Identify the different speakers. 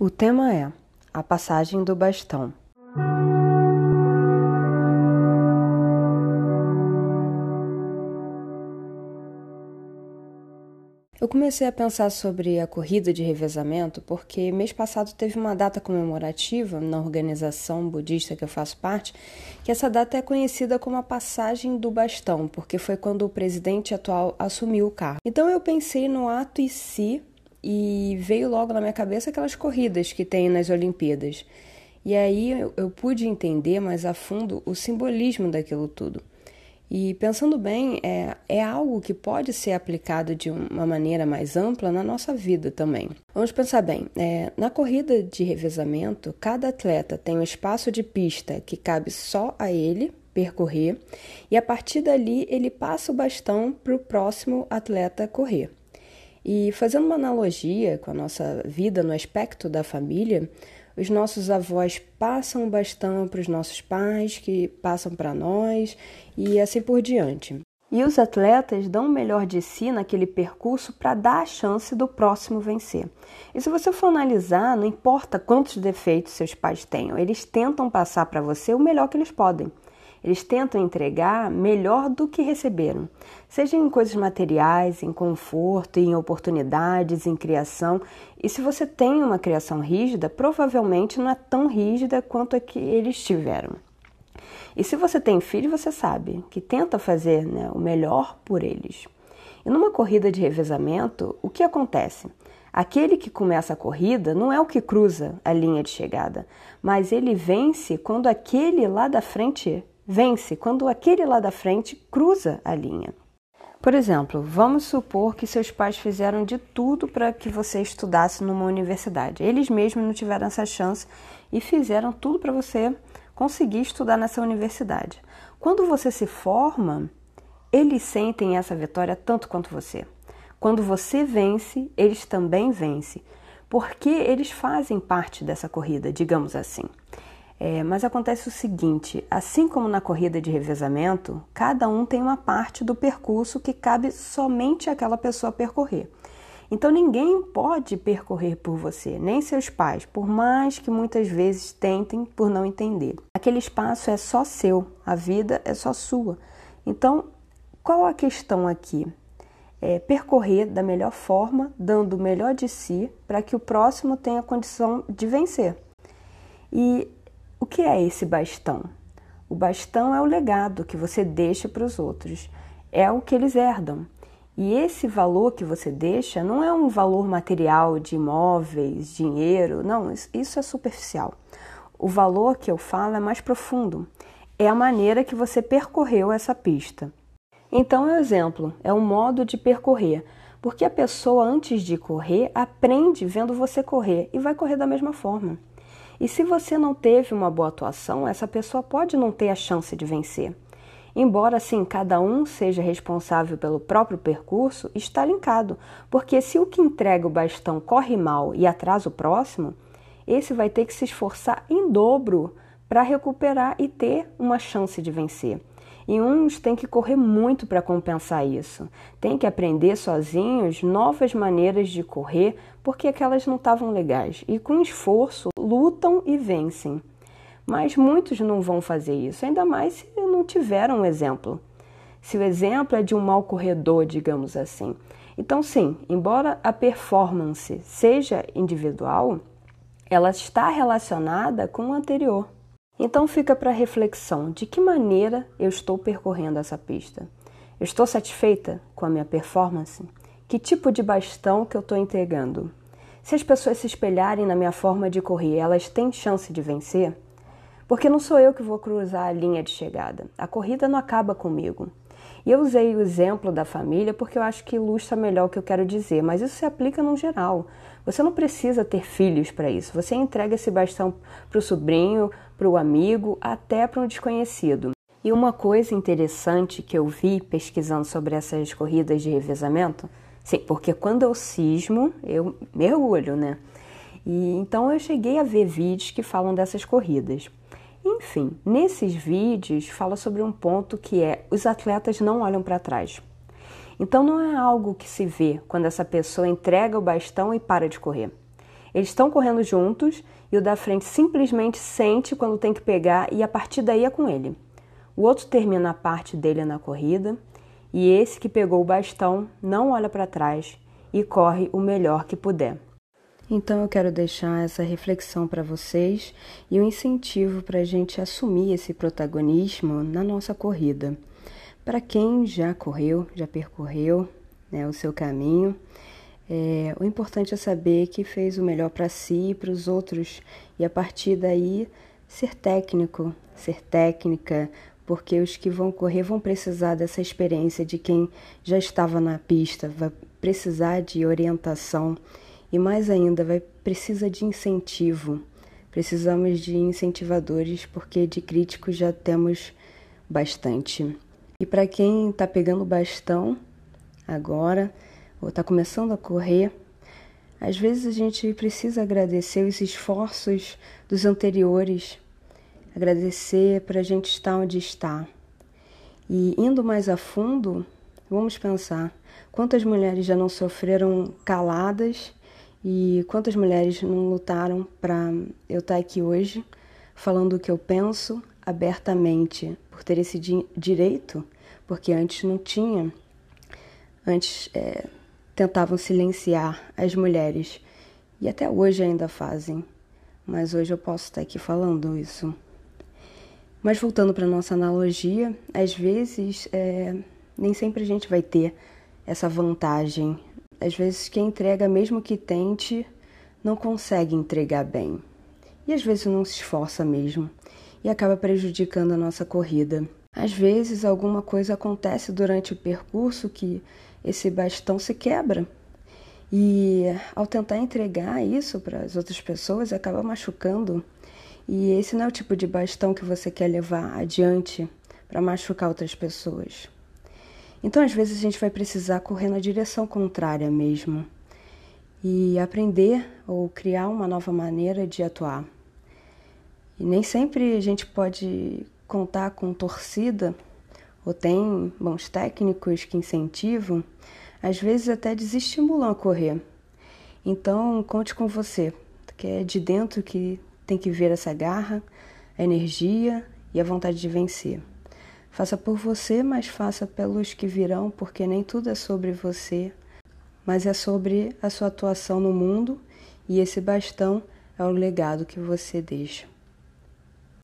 Speaker 1: O tema é a passagem do bastão. Eu comecei a pensar sobre a corrida de revezamento porque mês passado teve uma data comemorativa na organização budista que eu faço parte, que essa data é conhecida como a passagem do bastão, porque foi quando o presidente atual assumiu o cargo. Então eu pensei no ato em si e veio logo na minha cabeça aquelas corridas que tem nas Olimpíadas. E aí eu, eu pude entender mais a fundo o simbolismo daquilo tudo. E pensando bem, é, é algo que pode ser aplicado de uma maneira mais ampla na nossa vida também. Vamos pensar bem: é, na corrida de revezamento, cada atleta tem um espaço de pista que cabe só a ele percorrer, e a partir dali ele passa o bastão para o próximo atleta correr. E fazendo uma analogia com a nossa vida no aspecto da família, os nossos avós passam o bastão para os nossos pais, que passam para nós e assim por diante. E os atletas dão o melhor de si naquele percurso para dar a chance do próximo vencer. E se você for analisar, não importa quantos defeitos seus pais tenham, eles tentam passar para você o melhor que eles podem. Eles tentam entregar melhor do que receberam, seja em coisas materiais, em conforto, em oportunidades, em criação. E se você tem uma criação rígida, provavelmente não é tão rígida quanto a que eles tiveram. E se você tem filho, você sabe que tenta fazer né, o melhor por eles. E numa corrida de revezamento, o que acontece? Aquele que começa a corrida não é o que cruza a linha de chegada, mas ele vence quando aquele lá da frente vence quando aquele lá da frente cruza a linha. Por exemplo, vamos supor que seus pais fizeram de tudo para que você estudasse numa universidade. Eles mesmos não tiveram essa chance e fizeram tudo para você conseguir estudar nessa universidade. Quando você se forma, eles sentem essa vitória tanto quanto você. Quando você vence, eles também vencem, porque eles fazem parte dessa corrida, digamos assim. É, mas acontece o seguinte: assim como na corrida de revezamento, cada um tem uma parte do percurso que cabe somente àquela pessoa percorrer. Então ninguém pode percorrer por você, nem seus pais, por mais que muitas vezes tentem por não entender. Aquele espaço é só seu, a vida é só sua. Então, qual a questão aqui? É percorrer da melhor forma, dando o melhor de si, para que o próximo tenha condição de vencer. E o que é esse bastão? O bastão é o legado que você deixa para os outros, é o que eles herdam. E esse valor que você deixa não é um valor material de imóveis, dinheiro, não, isso é superficial. O valor que eu falo é mais profundo, é a maneira que você percorreu essa pista. Então, é um exemplo, é um modo de percorrer, porque a pessoa antes de correr aprende vendo você correr e vai correr da mesma forma. E se você não teve uma boa atuação, essa pessoa pode não ter a chance de vencer. Embora assim cada um seja responsável pelo próprio percurso, está linkado, porque se o que entrega o bastão corre mal e atrasa o próximo, esse vai ter que se esforçar em dobro para recuperar e ter uma chance de vencer. E uns têm que correr muito para compensar isso. Tem que aprender sozinhos novas maneiras de correr porque aquelas não estavam legais. E com esforço lutam e vencem. Mas muitos não vão fazer isso, ainda mais se não tiveram um exemplo. Se o exemplo é de um mau corredor, digamos assim. Então, sim, embora a performance seja individual, ela está relacionada com o anterior. Então fica para reflexão: de que maneira eu estou percorrendo essa pista? Eu estou satisfeita com a minha performance? Que tipo de bastão que eu estou entregando? Se as pessoas se espelharem na minha forma de correr, elas têm chance de vencer? Porque não sou eu que vou cruzar a linha de chegada. A corrida não acaba comigo. E eu usei o exemplo da família porque eu acho que ilustra melhor o que eu quero dizer, mas isso se aplica no geral. Você não precisa ter filhos para isso. Você entrega esse bastão para o sobrinho, para o amigo, até para um desconhecido. E uma coisa interessante que eu vi pesquisando sobre essas corridas de revezamento, sim, porque quando eu cismo, eu mergulho, né? E então eu cheguei a ver vídeos que falam dessas corridas. Enfim, nesses vídeos fala sobre um ponto que é os atletas não olham para trás. Então não é algo que se vê quando essa pessoa entrega o bastão e para de correr. Eles estão correndo juntos e o da frente simplesmente sente quando tem que pegar e a partir daí é com ele. O outro termina a parte dele na corrida e esse que pegou o bastão não olha para trás e corre o melhor que puder. Então eu quero deixar essa reflexão para vocês e um incentivo para a gente assumir esse protagonismo na nossa corrida. Para quem já correu, já percorreu né, o seu caminho, é, o importante é saber que fez o melhor para si e para os outros e a partir daí ser técnico, ser técnica, porque os que vão correr vão precisar dessa experiência de quem já estava na pista, vai precisar de orientação e mais ainda vai precisar de incentivo. Precisamos de incentivadores porque de críticos já temos bastante. E para quem está pegando bastão agora ou está começando a correr, às vezes a gente precisa agradecer os esforços dos anteriores agradecer para a gente estar onde está. E indo mais a fundo, vamos pensar quantas mulheres já não sofreram caladas e quantas mulheres não lutaram para eu estar aqui hoje falando o que eu penso abertamente, por ter esse di direito, porque antes não tinha. Antes é, tentavam silenciar as mulheres e até hoje ainda fazem, mas hoje eu posso estar aqui falando isso. Mas voltando para nossa analogia, às vezes é, nem sempre a gente vai ter essa vantagem. Às vezes quem entrega, mesmo que tente, não consegue entregar bem. E às vezes não se esforça mesmo e acaba prejudicando a nossa corrida. Às vezes alguma coisa acontece durante o percurso que esse bastão se quebra. E ao tentar entregar isso para as outras pessoas, acaba machucando e esse não é o tipo de bastão que você quer levar adiante para machucar outras pessoas. Então, às vezes, a gente vai precisar correr na direção contrária mesmo e aprender ou criar uma nova maneira de atuar. E nem sempre a gente pode contar com torcida ou tem bons técnicos que incentivam, às vezes até desestimulam a correr. Então, conte com você, que é de dentro que tem que ver essa garra, a energia e a vontade de vencer. Faça por você, mas faça pelos que virão, porque nem tudo é sobre você, mas é sobre a sua atuação no mundo e esse bastão é o legado que você deixa.